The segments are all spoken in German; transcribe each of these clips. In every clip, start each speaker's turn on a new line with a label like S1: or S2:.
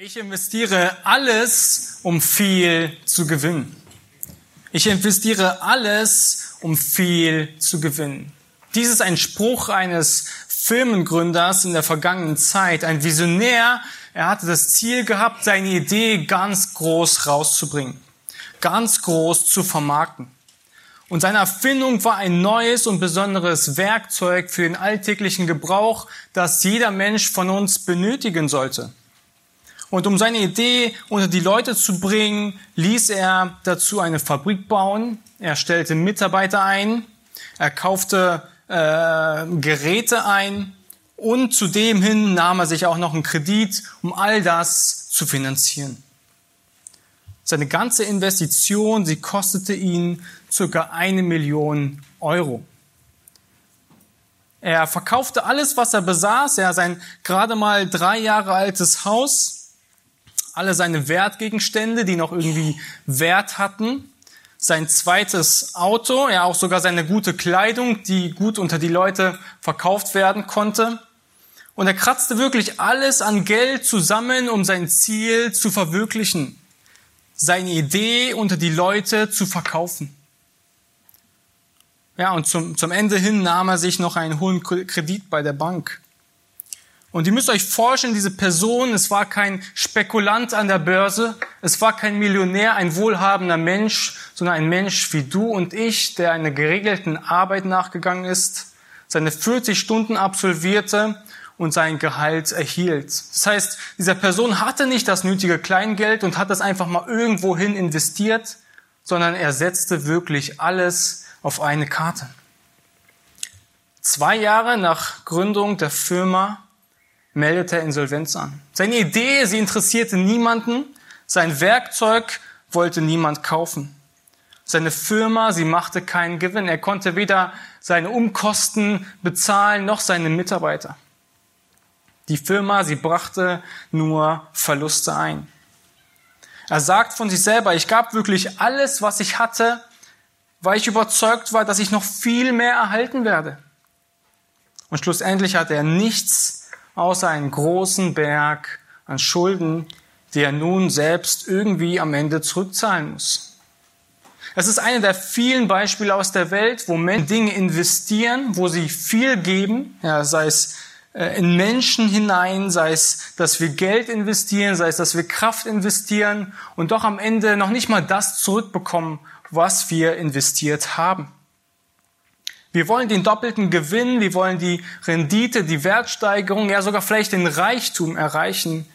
S1: Ich investiere alles, um viel zu gewinnen. Ich investiere alles, um viel zu gewinnen. Dies ist ein Spruch eines Firmengründers in der vergangenen Zeit, ein Visionär. Er hatte das Ziel gehabt, seine Idee ganz groß rauszubringen, ganz groß zu vermarkten. Und seine Erfindung war ein neues und besonderes Werkzeug für den alltäglichen Gebrauch, das jeder Mensch von uns benötigen sollte. Und um seine Idee unter die Leute zu bringen, ließ er dazu eine Fabrik bauen. Er stellte Mitarbeiter ein. Er kaufte äh, Geräte ein. Und zudem hin nahm er sich auch noch einen Kredit, um all das zu finanzieren. Seine ganze Investition, sie kostete ihn circa eine Million Euro. Er verkaufte alles, was er besaß. Er sein gerade mal drei Jahre altes Haus alle seine Wertgegenstände, die noch irgendwie Wert hatten, sein zweites Auto, ja auch sogar seine gute Kleidung, die gut unter die Leute verkauft werden konnte. Und er kratzte wirklich alles an Geld zusammen, um sein Ziel zu verwirklichen, seine Idee unter die Leute zu verkaufen. Ja, und zum, zum Ende hin nahm er sich noch einen hohen Kredit bei der Bank. Und ihr müsst euch vorstellen, diese Person, es war kein Spekulant an der Börse, es war kein Millionär, ein wohlhabender Mensch, sondern ein Mensch wie du und ich, der einer geregelten Arbeit nachgegangen ist, seine 40 Stunden absolvierte und sein Gehalt erhielt. Das heißt, dieser Person hatte nicht das nötige Kleingeld und hat das einfach mal irgendwohin investiert, sondern er setzte wirklich alles auf eine Karte. Zwei Jahre nach Gründung der Firma meldete er Insolvenz an. Seine Idee, sie interessierte niemanden. Sein Werkzeug wollte niemand kaufen. Seine Firma, sie machte keinen Gewinn. Er konnte weder seine Umkosten bezahlen noch seine Mitarbeiter. Die Firma, sie brachte nur Verluste ein. Er sagt von sich selber, ich gab wirklich alles, was ich hatte, weil ich überzeugt war, dass ich noch viel mehr erhalten werde. Und schlussendlich hatte er nichts außer einen großen Berg an Schulden, die er nun selbst irgendwie am Ende zurückzahlen muss. Es ist eine der vielen Beispiele aus der Welt, wo Menschen Dinge investieren, wo sie viel geben, ja, sei es äh, in Menschen hinein, sei es, dass wir Geld investieren, sei es, dass wir Kraft investieren und doch am Ende noch nicht mal das zurückbekommen, was wir investiert haben. Wir wollen den doppelten Gewinn, wir wollen die Rendite, die Wertsteigerung, ja sogar vielleicht den Reichtum erreichen,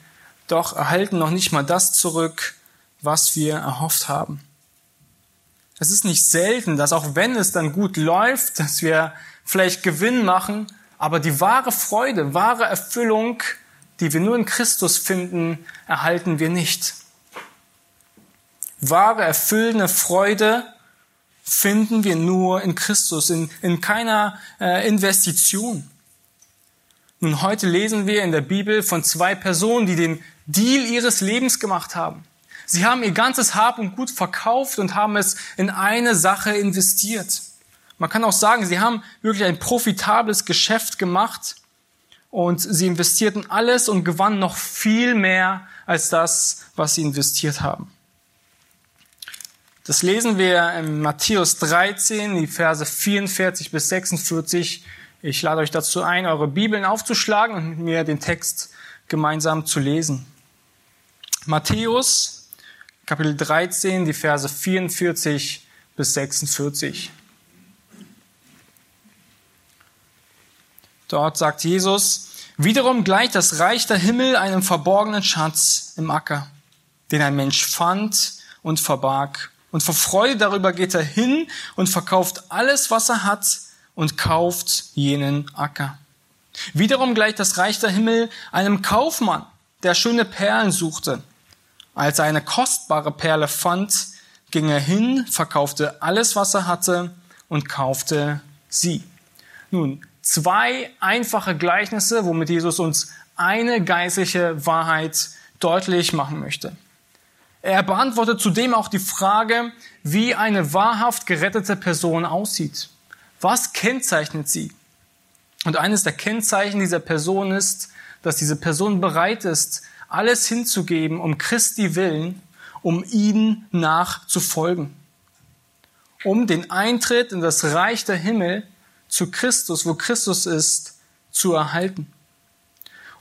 S1: doch erhalten noch nicht mal das zurück, was wir erhofft haben. Es ist nicht selten, dass auch wenn es dann gut läuft, dass wir vielleicht Gewinn machen, aber die wahre Freude, wahre Erfüllung, die wir nur in Christus finden, erhalten wir nicht. Wahre, erfüllende Freude finden wir nur in Christus, in, in keiner äh, Investition. Nun, heute lesen wir in der Bibel von zwei Personen, die den Deal ihres Lebens gemacht haben. Sie haben ihr ganzes Hab und Gut verkauft und haben es in eine Sache investiert. Man kann auch sagen, sie haben wirklich ein profitables Geschäft gemacht und sie investierten alles und gewannen noch viel mehr als das, was sie investiert haben. Das lesen wir in Matthäus 13, die Verse 44 bis 46. Ich lade euch dazu ein, eure Bibeln aufzuschlagen und mit mir den Text gemeinsam zu lesen. Matthäus, Kapitel 13, die Verse 44 bis 46. Dort sagt Jesus, wiederum gleicht das Reich der Himmel einem verborgenen Schatz im Acker, den ein Mensch fand und verbarg. Und vor Freude darüber geht er hin und verkauft alles, was er hat und kauft jenen Acker. Wiederum gleicht das Reich der Himmel einem Kaufmann, der schöne Perlen suchte. Als er eine kostbare Perle fand, ging er hin, verkaufte alles, was er hatte und kaufte sie. Nun, zwei einfache Gleichnisse, womit Jesus uns eine geistliche Wahrheit deutlich machen möchte. Er beantwortet zudem auch die Frage, wie eine wahrhaft gerettete Person aussieht. Was kennzeichnet sie? Und eines der Kennzeichen dieser Person ist, dass diese Person bereit ist, alles hinzugeben um Christi willen, um ihm nachzufolgen, um den Eintritt in das Reich der Himmel zu Christus, wo Christus ist, zu erhalten.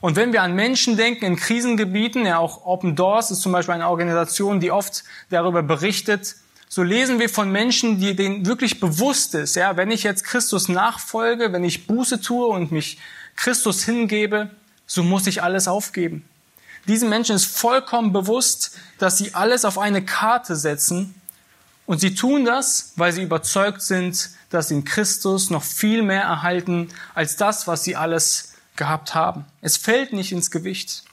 S1: Und wenn wir an Menschen denken in Krisengebieten, ja auch Open Doors ist zum Beispiel eine Organisation, die oft darüber berichtet, so lesen wir von Menschen, die denen wirklich bewusst ist, ja, wenn ich jetzt Christus nachfolge, wenn ich Buße tue und mich Christus hingebe, so muss ich alles aufgeben. Diesen Menschen ist vollkommen bewusst, dass sie alles auf eine Karte setzen und sie tun das, weil sie überzeugt sind, dass sie in Christus noch viel mehr erhalten als das, was sie alles gehabt haben. Es fällt nicht ins Gewicht.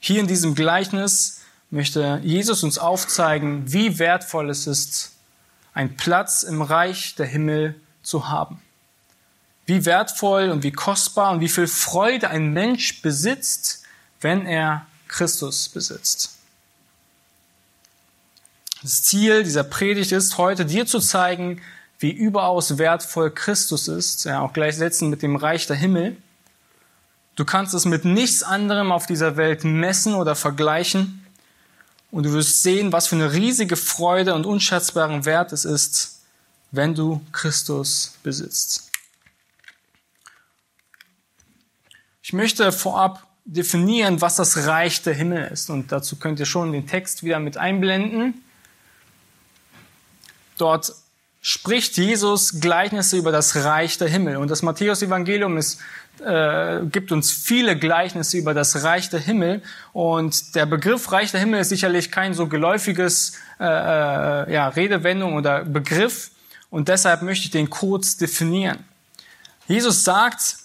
S1: Hier in diesem Gleichnis möchte Jesus uns aufzeigen, wie wertvoll es ist, einen Platz im Reich der Himmel zu haben. Wie wertvoll und wie kostbar und wie viel Freude ein Mensch besitzt, wenn er Christus besitzt. Das Ziel dieser Predigt ist heute, dir zu zeigen, wie überaus wertvoll Christus ist, ja, auch gleichsetzen mit dem Reich der Himmel. Du kannst es mit nichts anderem auf dieser Welt messen oder vergleichen. Und du wirst sehen, was für eine riesige Freude und unschätzbaren Wert es ist, wenn du Christus besitzt. Ich möchte vorab definieren, was das Reich der Himmel ist. Und dazu könnt ihr schon den Text wieder mit einblenden. Dort spricht Jesus Gleichnisse über das Reich der Himmel. Und das Matthäus-Evangelium ist, äh, gibt uns viele Gleichnisse über das Reich der Himmel. Und der Begriff Reich der Himmel ist sicherlich kein so geläufiges äh, äh, ja, Redewendung oder Begriff. Und deshalb möchte ich den kurz definieren. Jesus sagt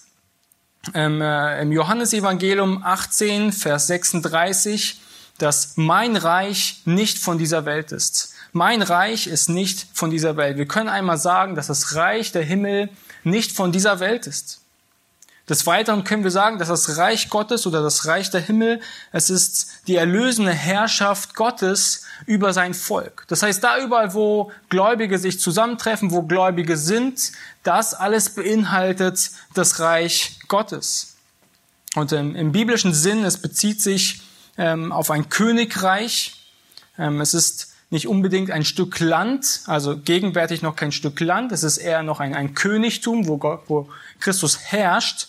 S1: ähm, äh, im Johannesevangelium 18, Vers 36, dass mein Reich nicht von dieser Welt ist. Mein Reich ist nicht von dieser Welt. Wir können einmal sagen, dass das Reich der Himmel nicht von dieser Welt ist. Des Weiteren können wir sagen, dass das Reich Gottes oder das Reich der Himmel, es ist die erlösende Herrschaft Gottes über sein Volk. Das heißt, da überall, wo Gläubige sich zusammentreffen, wo Gläubige sind, das alles beinhaltet das Reich Gottes. Und im, im biblischen Sinn, es bezieht sich ähm, auf ein Königreich. Ähm, es ist nicht unbedingt ein Stück Land, also gegenwärtig noch kein Stück Land, es ist eher noch ein, ein Königtum, wo, Gott, wo Christus herrscht.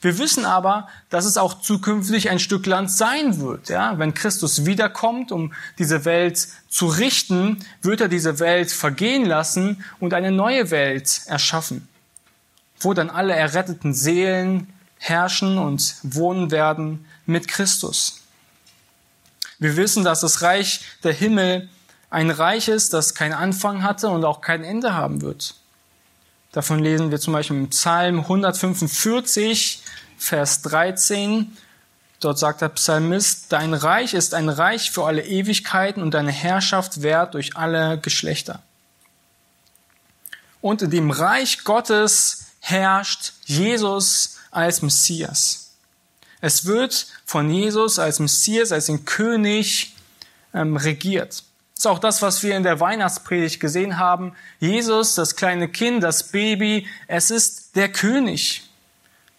S1: Wir wissen aber, dass es auch zukünftig ein Stück Land sein wird. Ja? Wenn Christus wiederkommt, um diese Welt zu richten, wird er diese Welt vergehen lassen und eine neue Welt erschaffen, wo dann alle erretteten Seelen herrschen und wohnen werden mit Christus. Wir wissen, dass das Reich der Himmel ein Reich ist, das keinen Anfang hatte und auch kein Ende haben wird. Davon lesen wir zum Beispiel im Psalm 145, Vers 13. Dort sagt der Psalmist, Dein Reich ist ein Reich für alle Ewigkeiten und deine Herrschaft währt durch alle Geschlechter. Und in dem Reich Gottes herrscht Jesus als Messias. Es wird von Jesus als Messias, als den König ähm, regiert. Das ist auch das, was wir in der Weihnachtspredigt gesehen haben. Jesus, das kleine Kind, das Baby, es ist der König.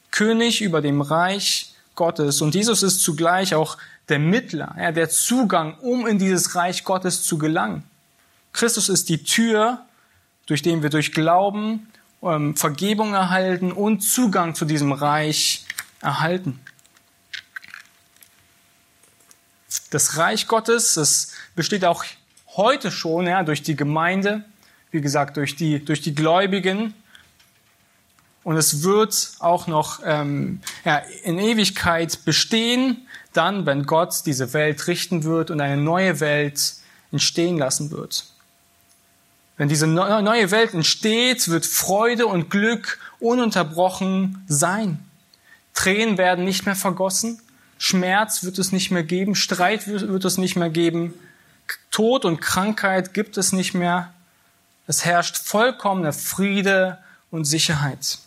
S1: König über dem Reich Gottes. Und Jesus ist zugleich auch der Mittler, ja, der Zugang, um in dieses Reich Gottes zu gelangen. Christus ist die Tür, durch den wir durch Glauben ähm, Vergebung erhalten und Zugang zu diesem Reich erhalten. Das Reich Gottes, das besteht auch heute schon, ja, durch die Gemeinde, wie gesagt, durch die, durch die Gläubigen. Und es wird auch noch ähm, ja, in Ewigkeit bestehen, dann, wenn Gott diese Welt richten wird und eine neue Welt entstehen lassen wird. Wenn diese neue Welt entsteht, wird Freude und Glück ununterbrochen sein. Tränen werden nicht mehr vergossen, Schmerz wird es nicht mehr geben, Streit wird es nicht mehr geben, Tod und Krankheit gibt es nicht mehr. Es herrscht vollkommener Friede und Sicherheit.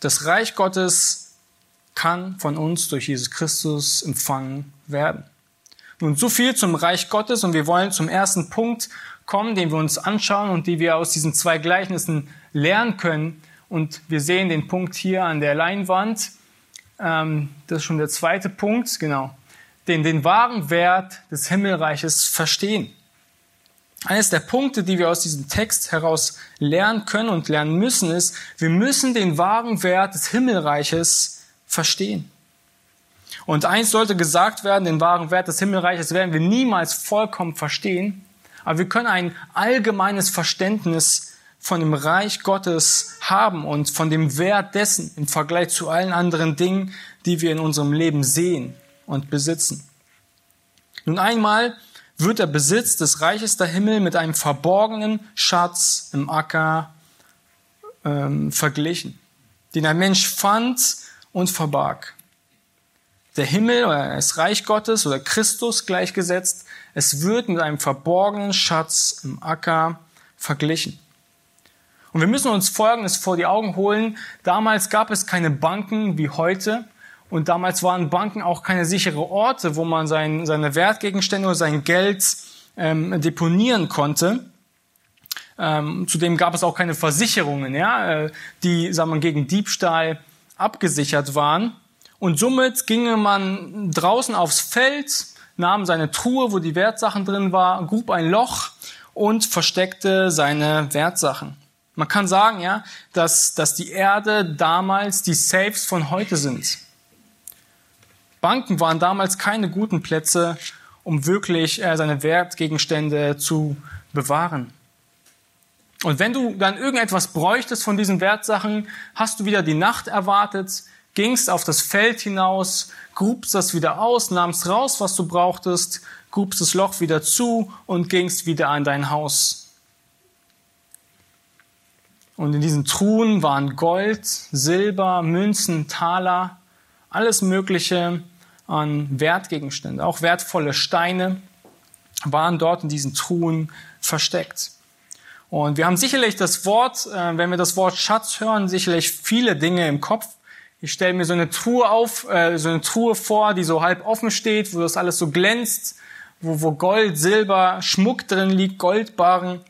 S1: Das Reich Gottes kann von uns durch Jesus Christus empfangen werden. Nun, so viel zum Reich Gottes und wir wollen zum ersten Punkt kommen, den wir uns anschauen und die wir aus diesen zwei Gleichnissen lernen können. Und wir sehen den Punkt hier an der Leinwand. ähm, das ist schon der zweite Punkt, genau, den, den wahren Wert des Himmelreiches verstehen. Eines der Punkte, die wir aus diesem Text heraus lernen können und lernen müssen, ist, wir müssen den wahren Wert des Himmelreiches verstehen. Und eins sollte gesagt werden, den wahren Wert des Himmelreiches werden wir niemals vollkommen verstehen, aber wir können ein allgemeines Verständnis von dem Reich Gottes haben und von dem Wert dessen im Vergleich zu allen anderen Dingen, die wir in unserem Leben sehen und besitzen. Nun einmal wird der Besitz des Reiches der Himmel mit einem verborgenen Schatz im Acker ähm, verglichen, den ein Mensch fand und verbarg. Der Himmel oder das Reich Gottes oder Christus gleichgesetzt, es wird mit einem verborgenen Schatz im Acker verglichen. Und wir müssen uns Folgendes vor die Augen holen. Damals gab es keine Banken wie heute. Und damals waren Banken auch keine sichere Orte, wo man sein, seine Wertgegenstände oder sein Geld ähm, deponieren konnte. Ähm, zudem gab es auch keine Versicherungen, ja, äh, die sagen wir, gegen Diebstahl abgesichert waren. Und somit ginge man draußen aufs Feld, nahm seine Truhe, wo die Wertsachen drin war, grub ein Loch und versteckte seine Wertsachen. Man kann sagen, ja, dass, dass die Erde damals die Safes von heute sind. Banken waren damals keine guten Plätze, um wirklich äh, seine Wertgegenstände zu bewahren. Und wenn du dann irgendetwas bräuchtest von diesen Wertsachen, hast du wieder die Nacht erwartet, gingst auf das Feld hinaus, grubst das wieder aus, nahmst raus, was du brauchtest, grubst das Loch wieder zu und gingst wieder an dein Haus. Und in diesen Truhen waren Gold, Silber, Münzen, Taler, alles Mögliche an Wertgegenstände, auch wertvolle Steine waren dort in diesen Truhen versteckt. Und wir haben sicherlich das Wort, äh, wenn wir das Wort Schatz hören, sicherlich viele Dinge im Kopf. Ich stelle mir so eine Truhe auf, äh, so eine Truhe vor, die so halb offen steht, wo das alles so glänzt, wo, wo Gold, Silber, Schmuck drin liegt, Goldbarren.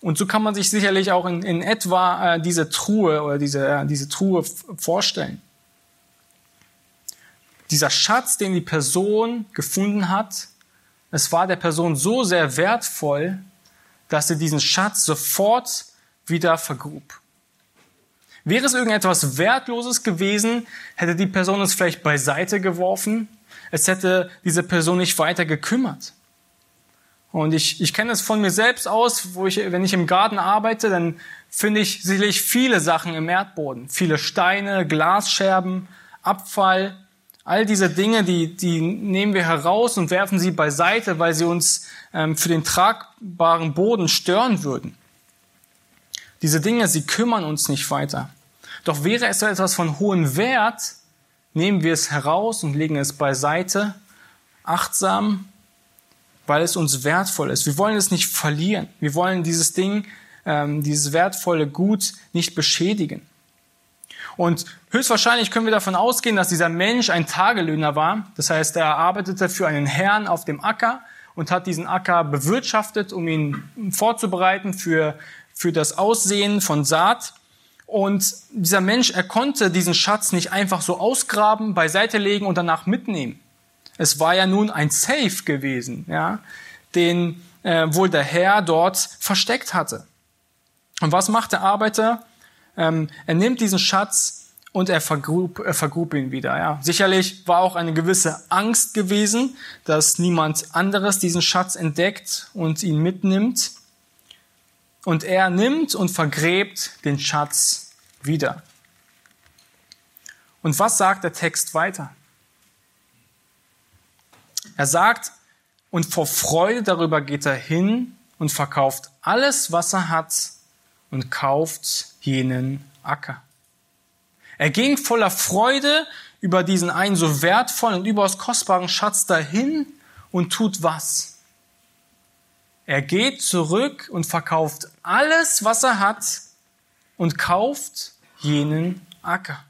S1: Und so kann man sich sicherlich auch in, in etwa äh, diese Truhe oder diese, diese Truhe vorstellen dieser Schatz, den die Person gefunden hat, es war der Person so sehr wertvoll, dass sie diesen Schatz sofort wieder vergrub. Wäre es irgendetwas Wertloses gewesen, hätte die Person es vielleicht beiseite geworfen, es hätte diese Person nicht weiter gekümmert. Und ich, ich kenne es von mir selbst aus, wo ich, wenn ich im Garten arbeite, dann finde ich sicherlich viele Sachen im Erdboden. Viele Steine, Glasscherben, Abfall. All diese Dinge, die, die nehmen wir heraus und werfen sie beiseite, weil sie uns ähm, für den tragbaren Boden stören würden. Diese Dinge, sie kümmern uns nicht weiter. Doch wäre es etwas von hohem Wert, nehmen wir es heraus und legen es beiseite, achtsam, weil es uns wertvoll ist. Wir wollen es nicht verlieren. Wir wollen dieses Ding, ähm, dieses wertvolle Gut nicht beschädigen. Und höchstwahrscheinlich können wir davon ausgehen, dass dieser Mensch ein Tagelöhner war. Das heißt, er arbeitete für einen Herrn auf dem Acker und hat diesen Acker bewirtschaftet, um ihn vorzubereiten für, für das Aussehen von Saat. Und dieser Mensch, er konnte diesen Schatz nicht einfach so ausgraben, beiseite legen und danach mitnehmen. Es war ja nun ein Safe gewesen, ja, den äh, wohl der Herr dort versteckt hatte. Und was macht der Arbeiter? Ähm, er nimmt diesen Schatz und er vergrub, er vergrub ihn wieder. Ja. Sicherlich war auch eine gewisse Angst gewesen, dass niemand anderes diesen Schatz entdeckt und ihn mitnimmt. Und er nimmt und vergräbt den Schatz wieder. Und was sagt der Text weiter? Er sagt, und vor Freude darüber geht er hin und verkauft alles, was er hat und kauft jenen Acker. Er ging voller Freude über diesen einen so wertvollen und überaus kostbaren Schatz dahin und tut was? Er geht zurück und verkauft alles, was er hat und kauft jenen Acker.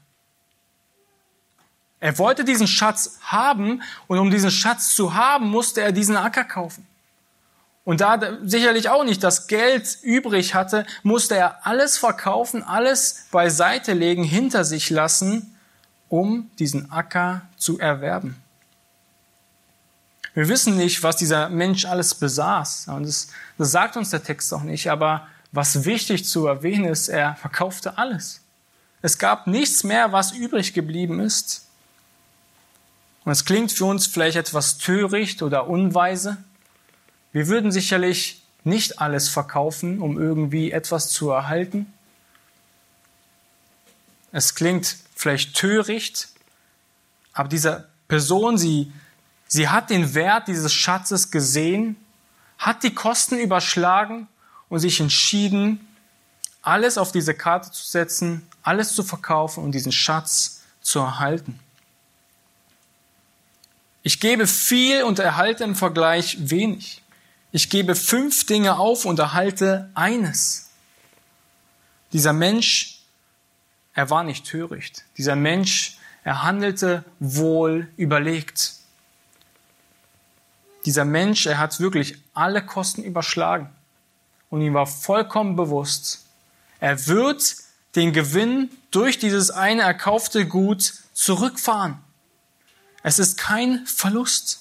S1: Er wollte diesen Schatz haben und um diesen Schatz zu haben, musste er diesen Acker kaufen. Und da sicherlich auch nicht das Geld übrig hatte, musste er alles verkaufen, alles beiseite legen, hinter sich lassen, um diesen Acker zu erwerben. Wir wissen nicht, was dieser Mensch alles besaß. Und das, das sagt uns der Text auch nicht. Aber was wichtig zu erwähnen ist, er verkaufte alles. Es gab nichts mehr, was übrig geblieben ist. Und es klingt für uns vielleicht etwas töricht oder unweise. Wir würden sicherlich nicht alles verkaufen, um irgendwie etwas zu erhalten. Es klingt vielleicht töricht, aber diese Person, sie, sie hat den Wert dieses Schatzes gesehen, hat die Kosten überschlagen und sich entschieden, alles auf diese Karte zu setzen, alles zu verkaufen und diesen Schatz zu erhalten. Ich gebe viel und erhalte im Vergleich wenig. Ich gebe fünf Dinge auf und erhalte eines. Dieser Mensch, er war nicht töricht. Dieser Mensch, er handelte wohl überlegt. Dieser Mensch, er hat wirklich alle Kosten überschlagen. Und ihm war vollkommen bewusst, er wird den Gewinn durch dieses eine erkaufte Gut zurückfahren. Es ist kein Verlust.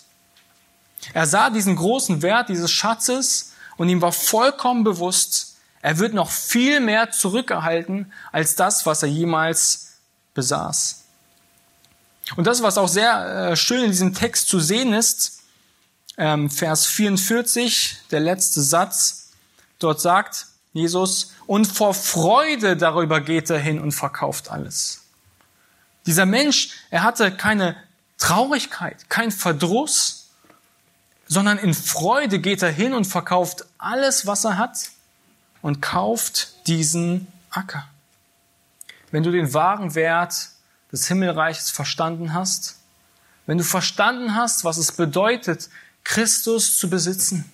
S1: Er sah diesen großen Wert dieses Schatzes und ihm war vollkommen bewusst, er wird noch viel mehr zurückerhalten als das, was er jemals besaß. Und das, was auch sehr äh, schön in diesem Text zu sehen ist, ähm, Vers 44, der letzte Satz, dort sagt Jesus, und vor Freude darüber geht er hin und verkauft alles. Dieser Mensch, er hatte keine Traurigkeit, kein Verdruss, sondern in Freude geht er hin und verkauft alles, was er hat und kauft diesen Acker. Wenn du den wahren Wert des Himmelreiches verstanden hast, wenn du verstanden hast, was es bedeutet, Christus zu besitzen,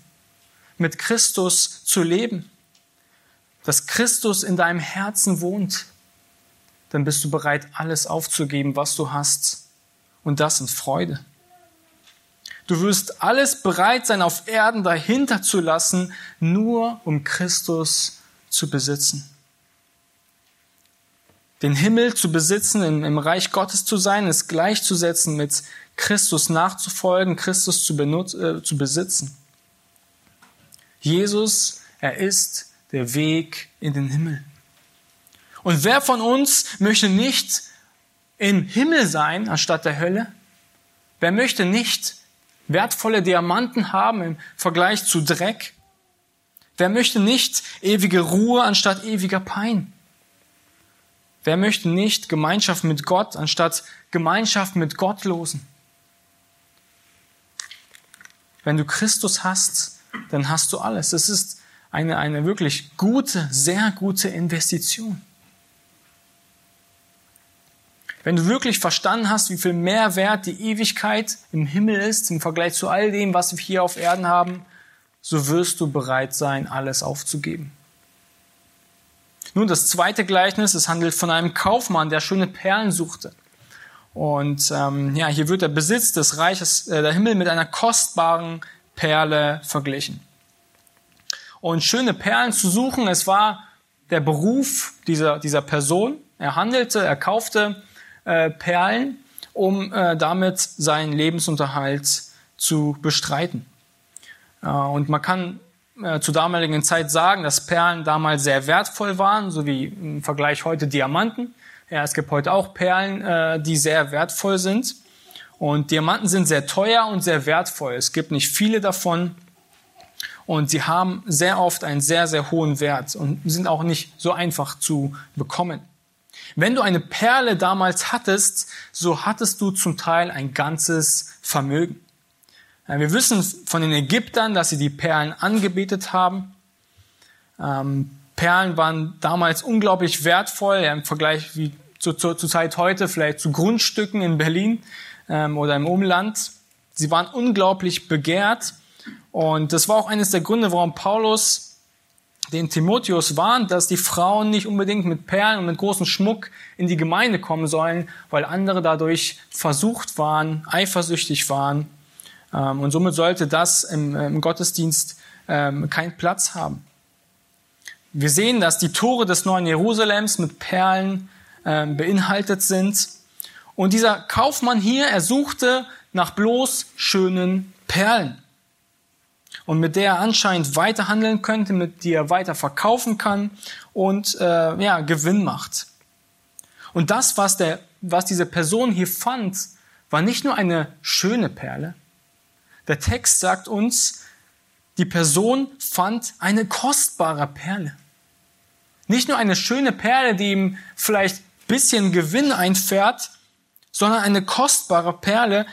S1: mit Christus zu leben, dass Christus in deinem Herzen wohnt, dann bist du bereit, alles aufzugeben, was du hast und das in Freude. Du wirst alles bereit sein, auf Erden dahinter zu lassen, nur um Christus zu besitzen. Den Himmel zu besitzen, im, Reich Gottes zu sein, ist gleichzusetzen mit Christus nachzufolgen, Christus zu, benutz, äh, zu besitzen. Jesus, er ist der Weg in den Himmel. Und wer von uns möchte nicht im Himmel sein anstatt der Hölle? Wer möchte nicht wertvolle Diamanten haben im Vergleich zu Dreck? Wer möchte nicht ewige Ruhe anstatt ewiger Pein? Wer möchte nicht Gemeinschaft mit Gott anstatt Gemeinschaft mit Gottlosen? Wenn du Christus hast, dann hast du alles. Es ist eine, eine wirklich gute, sehr gute Investition. Wenn du wirklich verstanden hast, wie viel Mehrwert die Ewigkeit im Himmel ist im Vergleich zu all dem, was wir hier auf Erden haben, so wirst du bereit sein, alles aufzugeben. Nun, das zweite Gleichnis, es handelt von einem Kaufmann, der schöne Perlen suchte. Und ähm, ja, hier wird der Besitz des Reiches, äh, der Himmel mit einer kostbaren Perle verglichen. Und schöne Perlen zu suchen, es war der Beruf dieser, dieser Person. Er handelte, er kaufte äh, Perlen, um äh, damit seinen Lebensunterhalt zu bestreiten. Äh, und man kann äh, zur damaligen Zeit sagen, dass Perlen damals sehr wertvoll waren, so wie im Vergleich heute Diamanten. Ja, es gibt heute auch Perlen, äh, die sehr wertvoll sind. Und Diamanten sind sehr teuer und sehr wertvoll. Es gibt nicht viele davon. Und sie haben sehr oft einen sehr, sehr hohen Wert und sind auch nicht so einfach zu bekommen. Wenn du eine Perle damals hattest, so hattest du zum Teil ein ganzes Vermögen. Wir wissen von den Ägyptern, dass sie die Perlen angebetet haben. Ähm, Perlen waren damals unglaublich wertvoll im Vergleich wie zur, zur, zur Zeit heute, vielleicht zu Grundstücken in Berlin ähm, oder im Umland. Sie waren unglaublich begehrt. Und das war auch eines der Gründe, warum Paulus den Timotheus warnt, dass die Frauen nicht unbedingt mit Perlen und mit großem Schmuck in die Gemeinde kommen sollen, weil andere dadurch versucht waren, eifersüchtig waren. Ähm, und somit sollte das im, im Gottesdienst ähm, keinen Platz haben. Wir sehen, dass die Tore des neuen Jerusalems mit Perlen ähm, beinhaltet sind. Und dieser Kaufmann hier, er suchte nach bloß schönen Perlen. Und mit der er anscheinend weiter handeln könnte, mit der er weiter verkaufen kann und äh, ja, Gewinn macht. Und das, was, der, was diese Person hier fand, war nicht nur eine schöne Perle. Der Text sagt uns, die Person fand eine kostbare Perle. Nicht nur eine schöne Perle, die ihm vielleicht bisschen Gewinn einfährt, sondern eine kostbare Perle,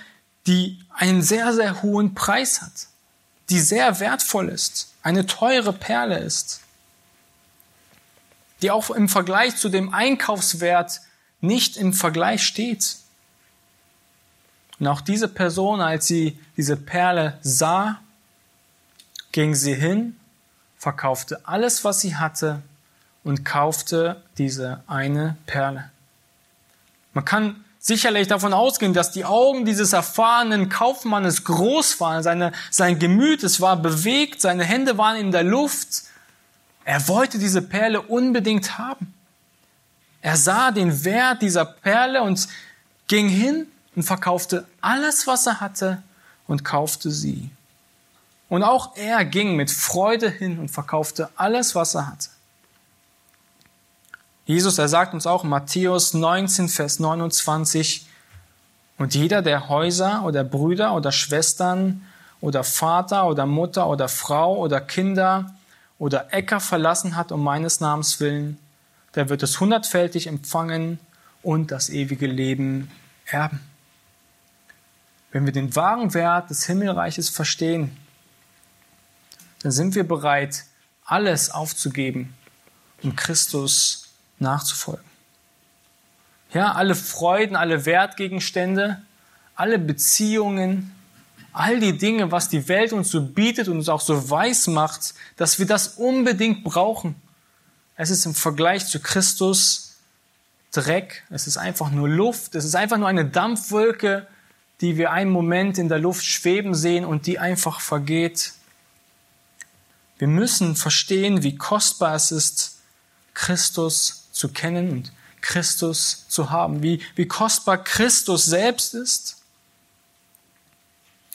S1: die einen sehr, sehr hohen Preis hat, die sehr wertvoll ist, eine teure Perle ist, die auch im Vergleich zu dem Einkaufswert nicht im Vergleich steht. Und auch diese Person, als sie diese Perle sah, ging sie hin, verkaufte alles, was sie hatte und kaufte diese eine Perle. Man kann sicherlich davon ausgehen, dass die Augen dieses erfahrenen Kaufmannes groß waren, seine, sein Gemüt, es war bewegt, seine Hände waren in der Luft. Er wollte diese Perle unbedingt haben. Er sah den Wert dieser Perle und ging hin und verkaufte alles, was er hatte und kaufte sie. Und auch er ging mit Freude hin und verkaufte alles, was er hatte. Jesus, er sagt uns auch in Matthäus 19, Vers 29, und jeder, der Häuser oder Brüder oder Schwestern oder Vater oder Mutter oder Frau oder Kinder oder Äcker verlassen hat um meines Namens willen, der wird es hundertfältig empfangen und das ewige Leben erben. Wenn wir den wahren Wert des Himmelreiches verstehen, dann sind wir bereit, alles aufzugeben, um Christus nachzufolgen. Ja, alle Freuden, alle Wertgegenstände, alle Beziehungen, all die Dinge, was die Welt uns so bietet und uns auch so weiß macht, dass wir das unbedingt brauchen. Es ist im Vergleich zu Christus Dreck, es ist einfach nur Luft, es ist einfach nur eine Dampfwolke, die wir einen Moment in der Luft schweben sehen und die einfach vergeht. Wir müssen verstehen, wie kostbar es ist, Christus zu kennen und Christus zu haben, wie, wie kostbar Christus selbst ist.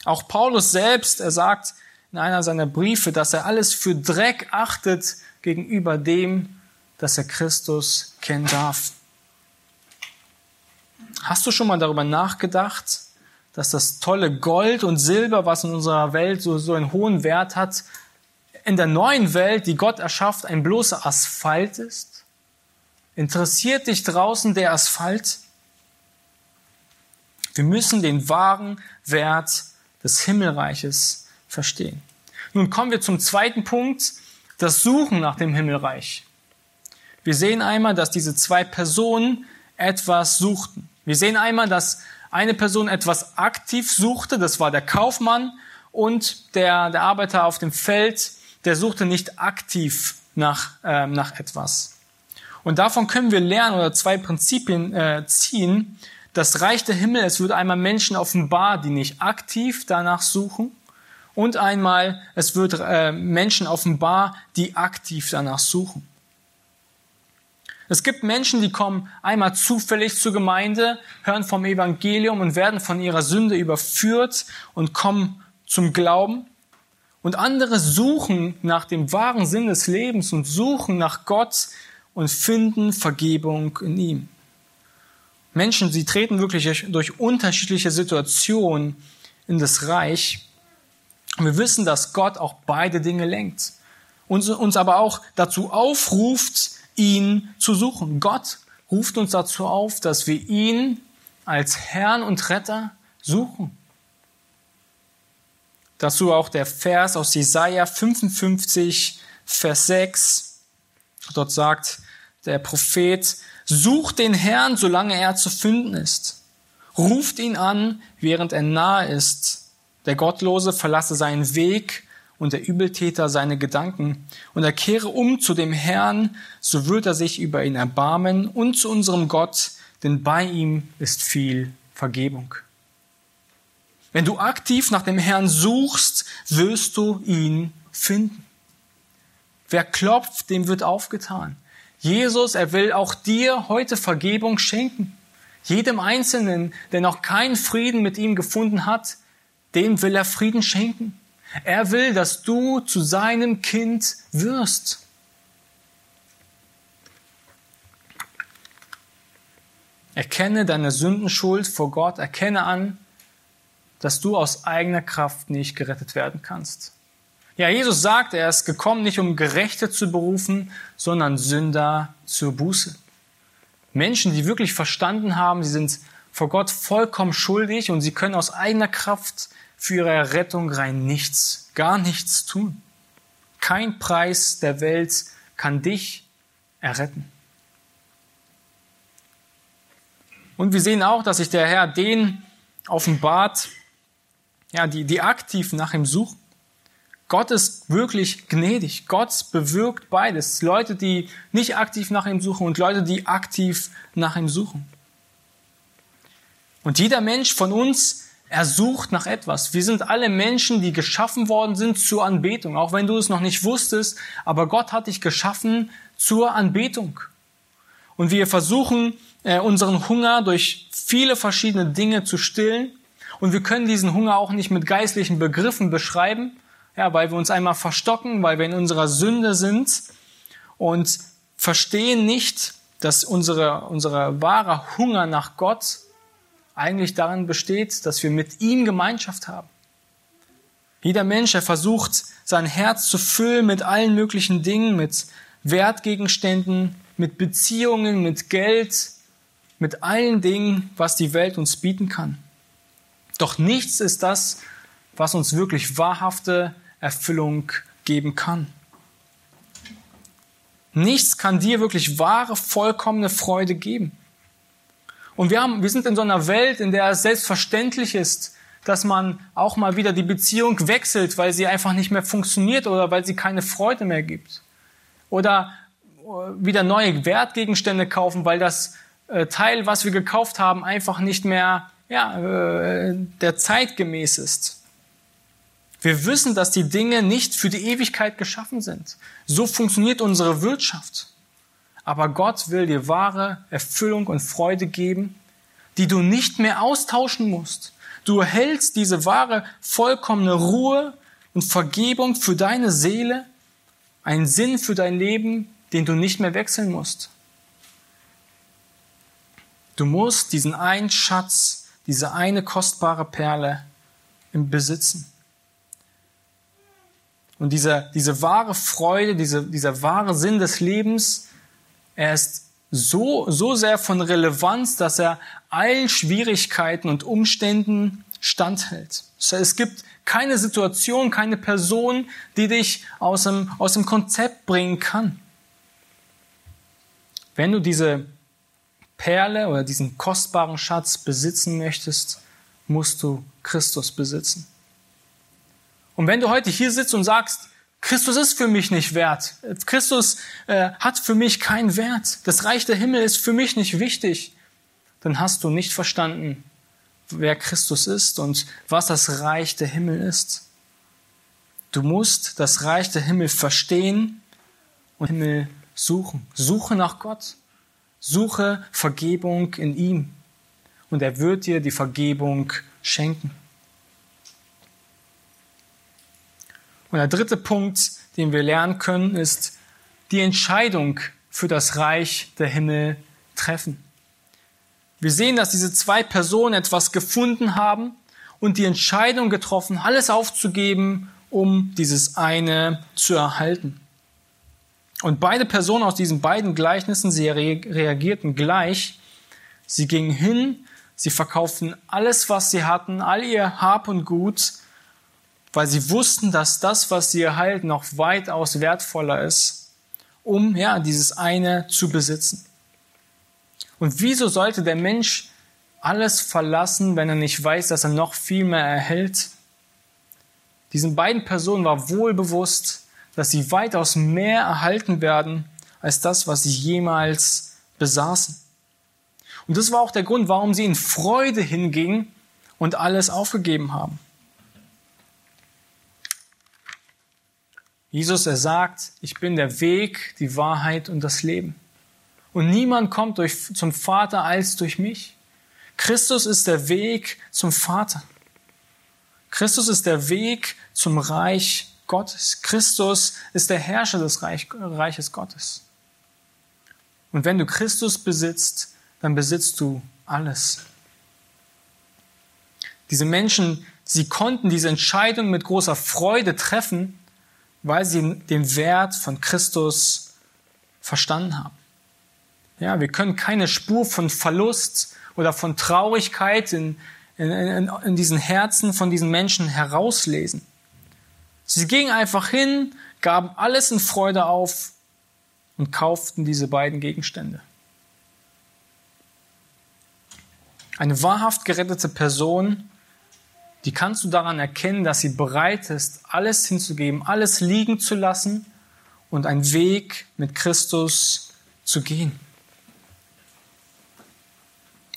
S1: Auch Paulus selbst, er sagt in einer seiner Briefe, dass er alles für Dreck achtet gegenüber dem, dass er Christus kennen darf. Hast du schon mal darüber nachgedacht, dass das tolle Gold und Silber, was in unserer Welt so, so einen hohen Wert hat, in der neuen Welt, die Gott erschafft, ein bloßer Asphalt ist? Interessiert dich draußen der Asphalt? Wir müssen den wahren Wert des Himmelreiches verstehen. Nun kommen wir zum zweiten Punkt, das Suchen nach dem Himmelreich. Wir sehen einmal, dass diese zwei Personen etwas suchten. Wir sehen einmal, dass eine Person etwas aktiv suchte, das war der Kaufmann, und der, der Arbeiter auf dem Feld, der suchte nicht aktiv nach, äh, nach etwas. Und davon können wir lernen oder zwei Prinzipien äh, ziehen. Das Reich der Himmel, es wird einmal Menschen offenbar, die nicht aktiv danach suchen. Und einmal, es wird äh, Menschen offenbar, die aktiv danach suchen. Es gibt Menschen, die kommen einmal zufällig zur Gemeinde, hören vom Evangelium und werden von ihrer Sünde überführt und kommen zum Glauben. Und andere suchen nach dem wahren Sinn des Lebens und suchen nach Gott und finden Vergebung in ihm. Menschen, sie treten wirklich durch unterschiedliche Situationen in das Reich. Wir wissen, dass Gott auch beide Dinge lenkt. Uns, uns aber auch dazu aufruft, ihn zu suchen. Gott ruft uns dazu auf, dass wir ihn als Herrn und Retter suchen. Dazu auch der Vers aus Jesaja 55, Vers 6. Dort sagt der Prophet, sucht den Herrn, solange er zu finden ist. Ruft ihn an, während er nahe ist. Der Gottlose verlasse seinen Weg und der Übeltäter seine Gedanken. Und er kehre um zu dem Herrn, so wird er sich über ihn erbarmen und zu unserem Gott, denn bei ihm ist viel Vergebung. Wenn du aktiv nach dem Herrn suchst, wirst du ihn finden. Wer klopft, dem wird aufgetan. Jesus, er will auch dir heute Vergebung schenken. Jedem Einzelnen, der noch keinen Frieden mit ihm gefunden hat, dem will er Frieden schenken. Er will, dass du zu seinem Kind wirst. Erkenne deine Sündenschuld vor Gott, erkenne an, dass du aus eigener Kraft nicht gerettet werden kannst. Ja, Jesus sagt, er ist gekommen, nicht um Gerechte zu berufen, sondern Sünder zur Buße. Menschen, die wirklich verstanden haben, sie sind vor Gott vollkommen schuldig und sie können aus eigener Kraft für ihre Errettung rein nichts, gar nichts tun. Kein Preis der Welt kann dich erretten. Und wir sehen auch, dass sich der Herr den offenbart, ja, die, die aktiv nach ihm suchen. Gott ist wirklich gnädig. Gott bewirkt beides. Leute, die nicht aktiv nach ihm suchen und Leute, die aktiv nach ihm suchen. Und jeder Mensch von uns, er sucht nach etwas. Wir sind alle Menschen, die geschaffen worden sind zur Anbetung. Auch wenn du es noch nicht wusstest, aber Gott hat dich geschaffen zur Anbetung. Und wir versuchen, äh, unseren Hunger durch viele verschiedene Dinge zu stillen. Und wir können diesen Hunger auch nicht mit geistlichen Begriffen beschreiben, ja, weil wir uns einmal verstocken, weil wir in unserer Sünde sind und verstehen nicht, dass unsere, unsere wahre Hunger nach Gott eigentlich darin besteht, dass wir mit ihm Gemeinschaft haben. Jeder Mensch, er versucht, sein Herz zu füllen mit allen möglichen Dingen, mit Wertgegenständen, mit Beziehungen, mit Geld, mit allen Dingen, was die Welt uns bieten kann. Doch nichts ist das, was uns wirklich wahrhafte Erfüllung geben kann. Nichts kann dir wirklich wahre, vollkommene Freude geben. Und wir, haben, wir sind in so einer Welt, in der es selbstverständlich ist, dass man auch mal wieder die Beziehung wechselt, weil sie einfach nicht mehr funktioniert oder weil sie keine Freude mehr gibt. Oder äh, wieder neue Wertgegenstände kaufen, weil das äh, Teil, was wir gekauft haben, einfach nicht mehr ja, äh, der zeitgemäß ist. Wir wissen, dass die Dinge nicht für die Ewigkeit geschaffen sind. So funktioniert unsere Wirtschaft. Aber Gott will dir wahre Erfüllung und Freude geben, die du nicht mehr austauschen musst. Du erhältst diese wahre, vollkommene Ruhe und Vergebung für deine Seele, einen Sinn für dein Leben, den du nicht mehr wechseln musst. Du musst diesen einen Schatz, diese eine kostbare Perle im Besitzen. Und diese, diese wahre Freude, diese, dieser wahre Sinn des Lebens, er ist so, so sehr von Relevanz, dass er allen Schwierigkeiten und Umständen standhält. Es gibt keine Situation, keine Person, die dich aus dem, aus dem Konzept bringen kann. Wenn du diese Perle oder diesen kostbaren Schatz besitzen möchtest, musst du Christus besitzen. Und wenn du heute hier sitzt und sagst, Christus ist für mich nicht wert, Christus äh, hat für mich keinen Wert, das Reich der Himmel ist für mich nicht wichtig, dann hast du nicht verstanden, wer Christus ist und was das Reich der Himmel ist. Du musst das Reich der Himmel verstehen und Himmel suchen. Suche nach Gott. Suche Vergebung in ihm und er wird dir die Vergebung schenken. Und der dritte Punkt, den wir lernen können, ist die Entscheidung für das Reich der Himmel treffen. Wir sehen, dass diese zwei Personen etwas gefunden haben und die Entscheidung getroffen, alles aufzugeben, um dieses eine zu erhalten. Und beide Personen aus diesen beiden Gleichnissen, sie reagierten gleich. Sie gingen hin, sie verkauften alles, was sie hatten, all ihr Hab und Gut, weil sie wussten, dass das, was sie erhalten, noch weitaus wertvoller ist, um ja dieses eine zu besitzen. Und wieso sollte der Mensch alles verlassen, wenn er nicht weiß, dass er noch viel mehr erhält? Diesen beiden Personen war wohl bewusst, dass sie weitaus mehr erhalten werden als das, was sie jemals besaßen. Und das war auch der Grund, warum sie in Freude hingingen und alles aufgegeben haben. Jesus, er sagt, ich bin der Weg, die Wahrheit und das Leben. Und niemand kommt durch, zum Vater als durch mich. Christus ist der Weg zum Vater. Christus ist der Weg zum Reich Gottes. Christus ist der Herrscher des Reich, Reiches Gottes. Und wenn du Christus besitzt, dann besitzt du alles. Diese Menschen, sie konnten diese Entscheidung mit großer Freude treffen, weil sie den Wert von Christus verstanden haben. Ja, wir können keine Spur von Verlust oder von Traurigkeit in, in, in, in diesen Herzen von diesen Menschen herauslesen. Sie gingen einfach hin, gaben alles in Freude auf und kauften diese beiden Gegenstände. Eine wahrhaft gerettete Person, die kannst du daran erkennen, dass sie bereit ist, alles hinzugeben, alles liegen zu lassen und einen Weg mit Christus zu gehen.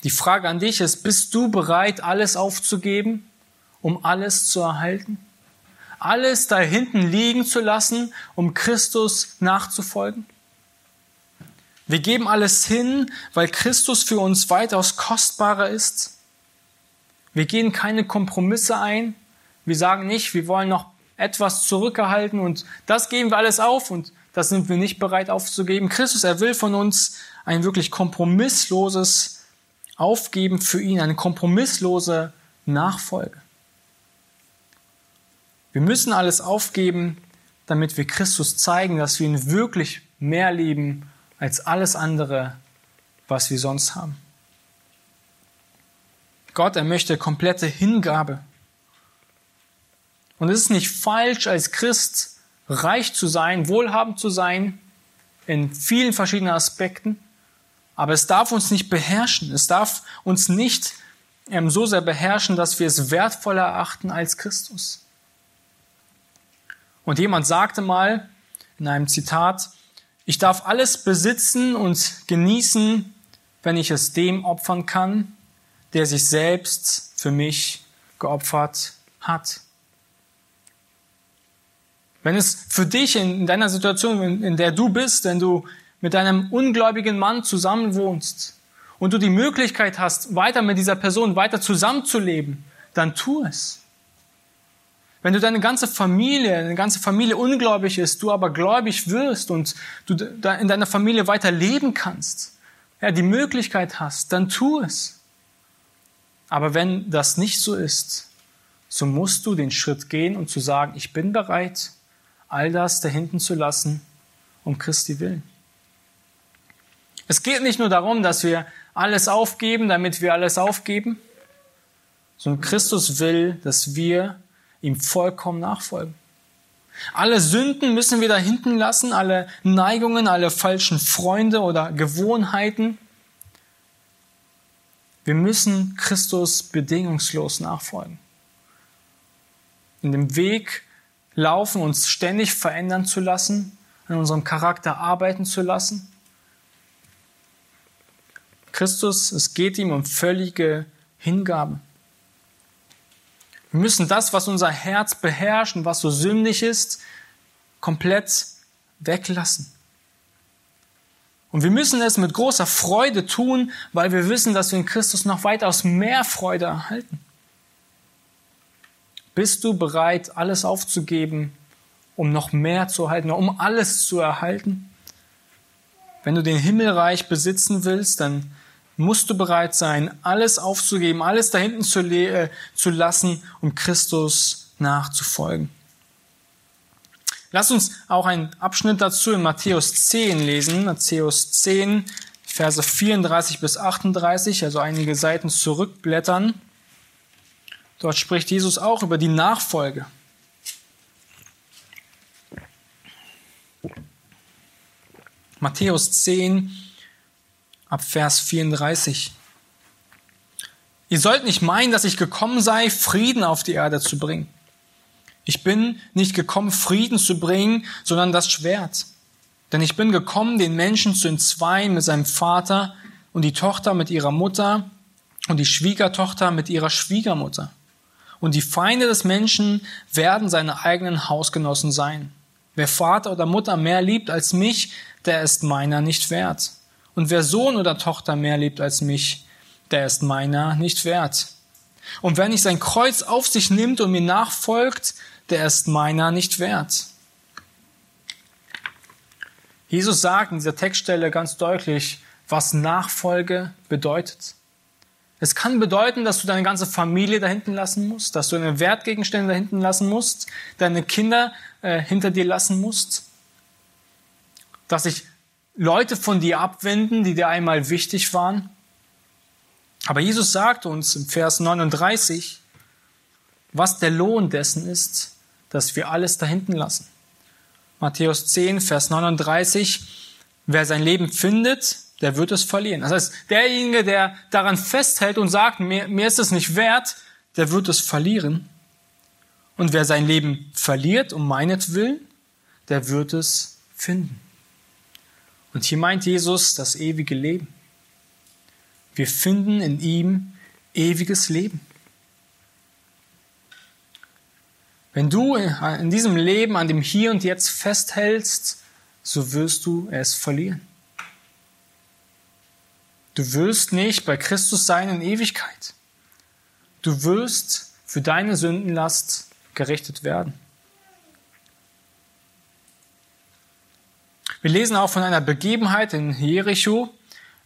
S1: Die Frage an dich ist, bist du bereit, alles aufzugeben, um alles zu erhalten? Alles da hinten liegen zu lassen, um Christus nachzufolgen? Wir geben alles hin, weil Christus für uns weitaus kostbarer ist. Wir gehen keine Kompromisse ein. Wir sagen nicht, wir wollen noch etwas zurückerhalten und das geben wir alles auf und das sind wir nicht bereit aufzugeben. Christus, er will von uns ein wirklich kompromissloses Aufgeben für ihn, eine kompromisslose Nachfolge. Wir müssen alles aufgeben, damit wir Christus zeigen, dass wir ihn wirklich mehr lieben als alles andere, was wir sonst haben. Gott, er möchte komplette Hingabe. Und es ist nicht falsch, als Christ reich zu sein, wohlhabend zu sein, in vielen verschiedenen Aspekten. Aber es darf uns nicht beherrschen. Es darf uns nicht ähm, so sehr beherrschen, dass wir es wertvoller erachten als Christus. Und jemand sagte mal in einem Zitat, ich darf alles besitzen und genießen, wenn ich es dem opfern kann, der sich selbst für mich geopfert hat. Wenn es für dich in deiner Situation, in der du bist, wenn du mit deinem ungläubigen Mann zusammenwohnst und du die Möglichkeit hast, weiter mit dieser Person weiter zusammenzuleben, dann tu es. Wenn du deine ganze Familie, deine ganze Familie ungläubig ist, du aber gläubig wirst und du in deiner Familie weiter leben kannst, ja, die Möglichkeit hast, dann tu es. Aber wenn das nicht so ist, so musst du den Schritt gehen und zu sagen, ich bin bereit, all das da hinten zu lassen, um Christi willen. Es geht nicht nur darum, dass wir alles aufgeben, damit wir alles aufgeben, sondern Christus will, dass wir ihm vollkommen nachfolgen. Alle Sünden müssen wir da hinten lassen, alle Neigungen, alle falschen Freunde oder Gewohnheiten. Wir müssen Christus bedingungslos nachfolgen. In dem Weg laufen, uns ständig verändern zu lassen, an unserem Charakter arbeiten zu lassen. Christus, es geht ihm um völlige Hingabe. Wir müssen das, was unser Herz beherrscht und was so sündig ist, komplett weglassen. Und wir müssen es mit großer Freude tun, weil wir wissen, dass wir in Christus noch weitaus mehr Freude erhalten. Bist du bereit, alles aufzugeben, um noch mehr zu erhalten, um alles zu erhalten? Wenn du den Himmelreich besitzen willst, dann musst du bereit sein, alles aufzugeben, alles da hinten zu, äh, zu lassen, um Christus nachzufolgen. Lass uns auch einen Abschnitt dazu in Matthäus 10 lesen. Matthäus 10, Verse 34 bis 38, also einige Seiten zurückblättern. Dort spricht Jesus auch über die Nachfolge. Matthäus 10, ab Vers 34. Ihr sollt nicht meinen, dass ich gekommen sei, Frieden auf die Erde zu bringen. Ich bin nicht gekommen, Frieden zu bringen, sondern das Schwert. Denn ich bin gekommen, den Menschen zu entzweien mit seinem Vater und die Tochter mit ihrer Mutter und die Schwiegertochter mit ihrer Schwiegermutter. Und die Feinde des Menschen werden seine eigenen Hausgenossen sein. Wer Vater oder Mutter mehr liebt als mich, der ist meiner nicht wert. Und wer Sohn oder Tochter mehr liebt als mich, der ist meiner nicht wert. Und wer nicht sein Kreuz auf sich nimmt und mir nachfolgt, der ist meiner nicht wert. Jesus sagt in dieser Textstelle ganz deutlich, was Nachfolge bedeutet. Es kann bedeuten, dass du deine ganze Familie da hinten lassen musst, dass du deine Wertgegenstände da hinten lassen musst, deine Kinder äh, hinter dir lassen musst, dass sich Leute von dir abwenden, die dir einmal wichtig waren. Aber Jesus sagt uns im Vers 39, was der Lohn dessen ist, dass wir alles da hinten lassen. Matthäus 10, Vers 39, wer sein Leben findet, der wird es verlieren. Das heißt, derjenige, der daran festhält und sagt, mir, mir ist es nicht wert, der wird es verlieren. Und wer sein Leben verliert um meinetwillen, der wird es finden. Und hier meint Jesus das ewige Leben. Wir finden in ihm ewiges Leben. Wenn du in diesem Leben an dem Hier und Jetzt festhältst, so wirst du es verlieren. Du wirst nicht bei Christus sein in Ewigkeit. Du wirst für deine Sündenlast gerichtet werden. Wir lesen auch von einer Begebenheit in Jericho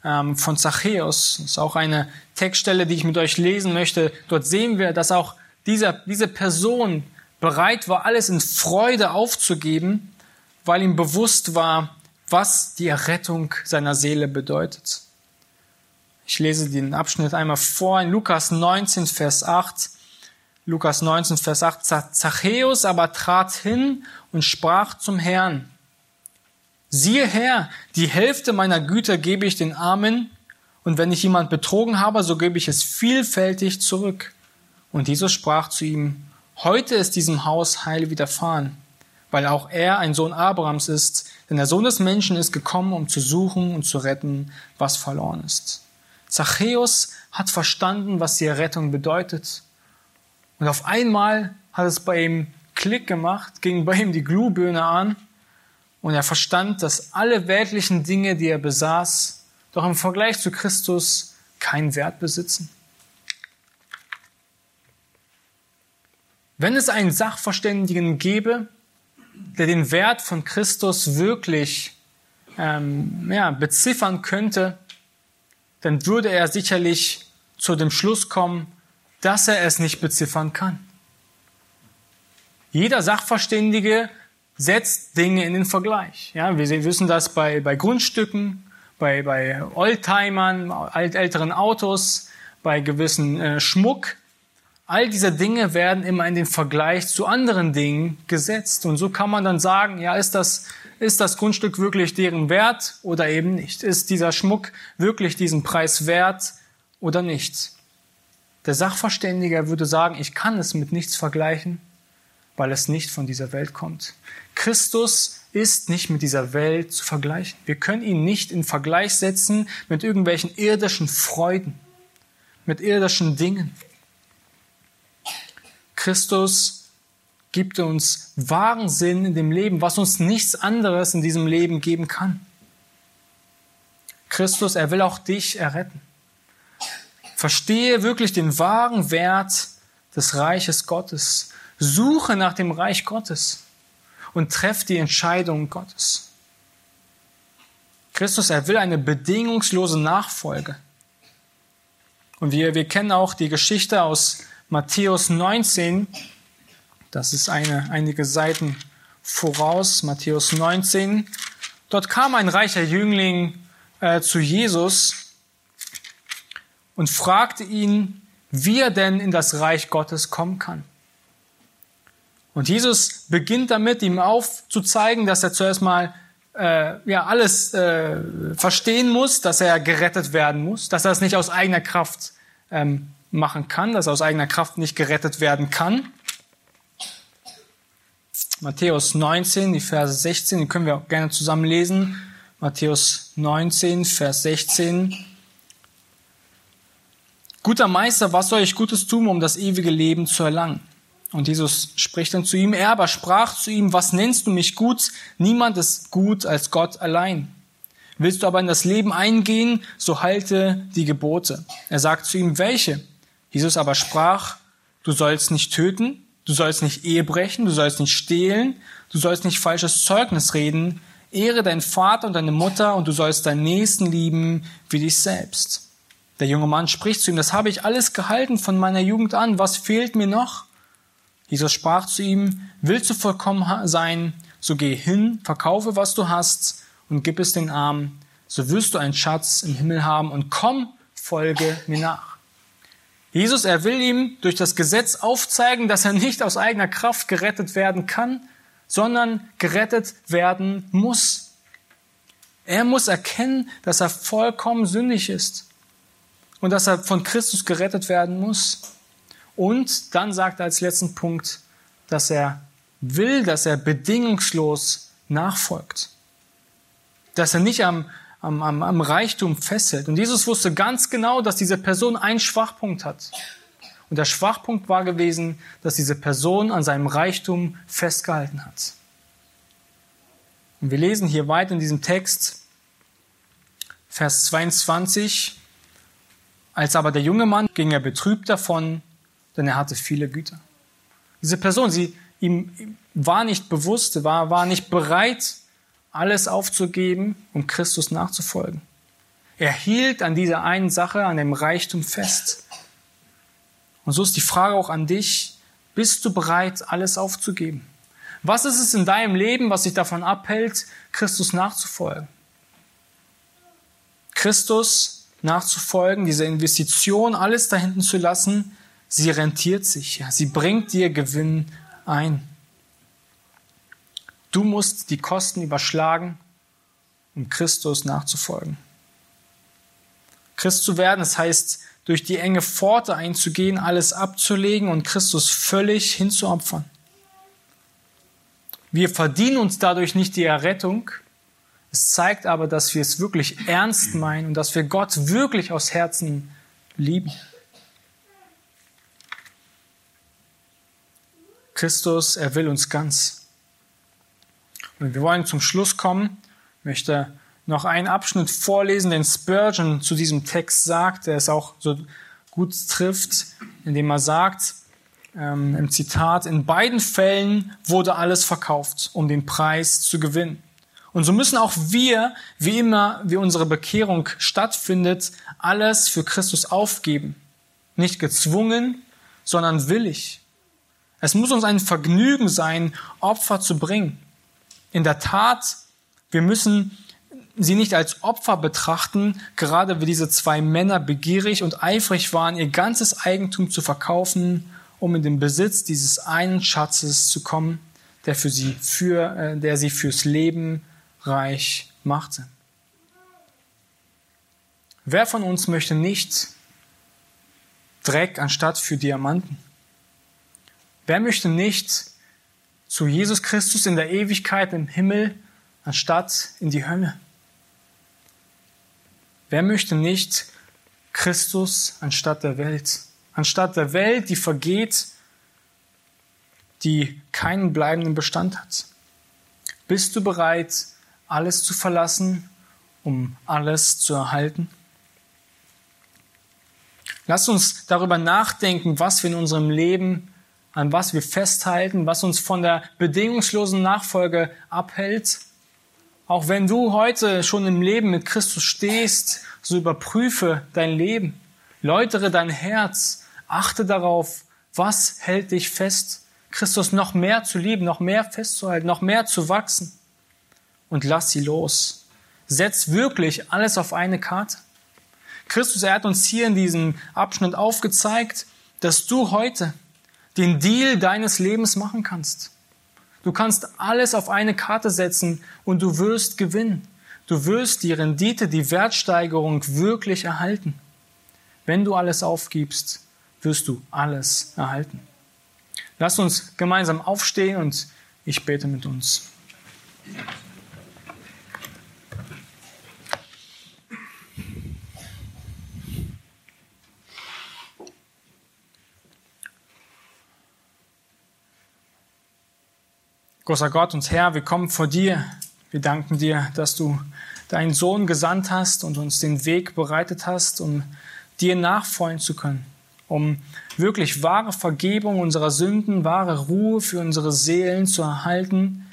S1: ähm, von Zachäus. Das ist auch eine Textstelle, die ich mit euch lesen möchte. Dort sehen wir, dass auch dieser, diese Person bereit war, alles in Freude aufzugeben, weil ihm bewusst war, was die Errettung seiner Seele bedeutet. Ich lese den Abschnitt einmal vor in Lukas 19, Vers 8. Lukas 19, Vers 8. Zachäus aber trat hin und sprach zum Herrn. Siehe Herr, die Hälfte meiner Güter gebe ich den Armen, und wenn ich jemand betrogen habe, so gebe ich es vielfältig zurück. Und Jesus sprach zu ihm, heute ist diesem Haus Heil widerfahren, weil auch er ein Sohn Abrahams ist, denn der Sohn des Menschen ist gekommen, um zu suchen und zu retten, was verloren ist. Zachäus hat verstanden, was die Errettung bedeutet. Und auf einmal hat es bei ihm Klick gemacht, ging bei ihm die Glühbirne an und er verstand, dass alle weltlichen Dinge, die er besaß, doch im Vergleich zu Christus keinen Wert besitzen. Wenn es einen Sachverständigen gäbe, der den Wert von Christus wirklich ähm, ja, beziffern könnte, dann würde er sicherlich zu dem Schluss kommen, dass er es nicht beziffern kann. Jeder Sachverständige setzt Dinge in den Vergleich. Ja, wir wissen das bei, bei Grundstücken, bei, bei Oldtimern, älteren Autos, bei gewissen äh, Schmuck. All diese Dinge werden immer in den Vergleich zu anderen Dingen gesetzt. Und so kann man dann sagen, ja, ist das, ist das Grundstück wirklich deren Wert oder eben nicht? Ist dieser Schmuck wirklich diesen Preis wert oder nicht? Der Sachverständiger würde sagen, ich kann es mit nichts vergleichen, weil es nicht von dieser Welt kommt. Christus ist nicht mit dieser Welt zu vergleichen. Wir können ihn nicht in Vergleich setzen mit irgendwelchen irdischen Freuden, mit irdischen Dingen. Christus gibt uns wahren Sinn in dem Leben, was uns nichts anderes in diesem Leben geben kann. Christus, er will auch dich erretten. Verstehe wirklich den wahren Wert des Reiches Gottes. Suche nach dem Reich Gottes und treff die Entscheidung Gottes. Christus, er will eine bedingungslose Nachfolge. Und wir, wir kennen auch die Geschichte aus Matthäus 19, das ist eine, einige Seiten voraus, Matthäus 19. Dort kam ein reicher Jüngling äh, zu Jesus und fragte ihn, wie er denn in das Reich Gottes kommen kann. Und Jesus beginnt damit, ihm aufzuzeigen, dass er zuerst mal äh, ja alles äh, verstehen muss, dass er gerettet werden muss, dass er es nicht aus eigener Kraft ähm, machen kann, dass er aus eigener Kraft nicht gerettet werden kann. Matthäus 19, die Verse 16, die können wir auch gerne zusammen lesen. Matthäus 19, Vers 16. Guter Meister, was soll ich Gutes tun, um das ewige Leben zu erlangen? Und Jesus spricht dann zu ihm, er aber sprach zu ihm, was nennst du mich gut? Niemand ist gut als Gott allein. Willst du aber in das Leben eingehen, so halte die Gebote. Er sagt zu ihm, welche? Jesus aber sprach, du sollst nicht töten, du sollst nicht Ehe brechen, du sollst nicht stehlen, du sollst nicht falsches Zeugnis reden, ehre deinen Vater und deine Mutter und du sollst deinen Nächsten lieben wie dich selbst. Der junge Mann spricht zu ihm, das habe ich alles gehalten von meiner Jugend an, was fehlt mir noch? Jesus sprach zu ihm, willst du vollkommen sein, so geh hin, verkaufe, was du hast und gib es den Armen, so wirst du einen Schatz im Himmel haben und komm, folge mir nach. Jesus, er will ihm durch das Gesetz aufzeigen, dass er nicht aus eigener Kraft gerettet werden kann, sondern gerettet werden muss. Er muss erkennen, dass er vollkommen sündig ist und dass er von Christus gerettet werden muss. Und dann sagt er als letzten Punkt, dass er will, dass er bedingungslos nachfolgt. Dass er nicht am, am, am, am Reichtum festhält. Und Jesus wusste ganz genau, dass diese Person einen Schwachpunkt hat. Und der Schwachpunkt war gewesen, dass diese Person an seinem Reichtum festgehalten hat. Und wir lesen hier weiter in diesem Text, Vers 22, als aber der junge Mann ging er betrübt davon, denn er hatte viele Güter. Diese Person, sie ihm war nicht bewusst, war, war nicht bereit, alles aufzugeben, um Christus nachzufolgen. Er hielt an dieser einen Sache, an dem Reichtum fest. Und so ist die Frage auch an dich, bist du bereit, alles aufzugeben? Was ist es in deinem Leben, was dich davon abhält, Christus nachzufolgen? Christus nachzufolgen, diese Investition, alles da hinten zu lassen, sie rentiert sich, sie bringt dir Gewinn ein. Du musst die Kosten überschlagen, um Christus nachzufolgen. Christ zu werden, das heißt, durch die enge Pforte einzugehen, alles abzulegen und Christus völlig hinzuopfern. Wir verdienen uns dadurch nicht die Errettung. Es zeigt aber, dass wir es wirklich ernst meinen und dass wir Gott wirklich aus Herzen lieben. Christus, er will uns ganz. Und wir wollen zum Schluss kommen. Ich möchte noch einen Abschnitt vorlesen, den Spurgeon zu diesem Text sagt, der es auch so gut trifft, indem er sagt, ähm, im Zitat, in beiden Fällen wurde alles verkauft, um den Preis zu gewinnen. Und so müssen auch wir, wie immer, wie unsere Bekehrung stattfindet, alles für Christus aufgeben. Nicht gezwungen, sondern willig. Es muss uns ein Vergnügen sein, Opfer zu bringen. In der Tat, wir müssen sie nicht als Opfer betrachten, gerade wie diese zwei Männer begierig und eifrig waren, ihr ganzes Eigentum zu verkaufen, um in den Besitz dieses einen Schatzes zu kommen, der für sie für, äh, der sie fürs Leben reich machte. Wer von uns möchte nicht Dreck anstatt für Diamanten? Wer möchte nicht zu Jesus Christus in der Ewigkeit im Himmel anstatt in die Hölle? Wer möchte nicht Christus anstatt der Welt? Anstatt der Welt, die vergeht, die keinen bleibenden Bestand hat. Bist du bereit, alles zu verlassen, um alles zu erhalten? Lass uns darüber nachdenken, was wir in unserem Leben an was wir festhalten, was uns von der bedingungslosen Nachfolge abhält. Auch wenn du heute schon im Leben mit Christus stehst, so überprüfe dein Leben, läutere dein Herz, achte darauf, was hält dich fest, Christus noch mehr zu lieben, noch mehr festzuhalten, noch mehr zu wachsen und lass sie los. Setz wirklich alles auf eine Karte. Christus, er hat uns hier in diesem Abschnitt aufgezeigt, dass du heute den Deal deines Lebens machen kannst. Du kannst alles auf eine Karte setzen und du wirst gewinnen. Du wirst die Rendite, die Wertsteigerung wirklich erhalten. Wenn du alles aufgibst, wirst du alles erhalten. Lass uns gemeinsam aufstehen und ich bete mit uns. Großer Gott und Herr, wir kommen vor dir Wir danken dir, dass du deinen Sohn gesandt hast und uns den Weg bereitet hast, um dir nachfolgen zu können, um wirklich wahre Vergebung unserer Sünden, wahre Ruhe für unsere Seelen zu erhalten,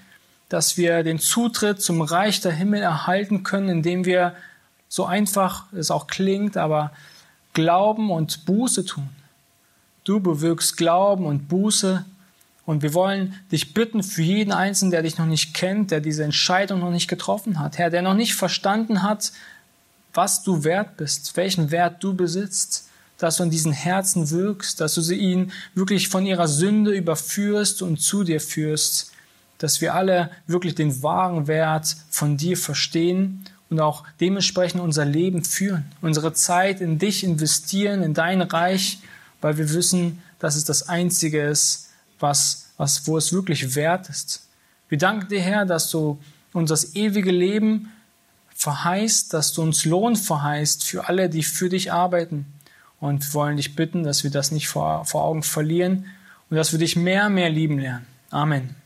S1: dass wir den Zutritt zum Reich der Himmel erhalten können, indem wir, so einfach es auch klingt, aber Glauben und Buße tun. Du bewirkst Glauben und Buße und wir wollen dich bitten für jeden Einzelnen, der dich noch nicht kennt, der diese Entscheidung noch nicht getroffen hat, Herr, der noch nicht verstanden hat, was du wert bist, welchen Wert du besitzt, dass du in diesen Herzen wirkst, dass du sie ihnen wirklich von ihrer Sünde überführst und zu dir führst, dass wir alle wirklich den wahren Wert von dir verstehen und auch dementsprechend unser Leben führen, unsere Zeit in dich investieren, in dein Reich, weil wir wissen, dass es das Einzige ist, was, was, wo es wirklich wert ist. Wir danken dir, Herr, dass du uns das ewige Leben verheißt, dass du uns Lohn verheißt für alle, die für dich arbeiten. Und wir wollen dich bitten, dass wir das nicht vor, vor Augen verlieren und dass wir dich mehr, mehr lieben lernen. Amen.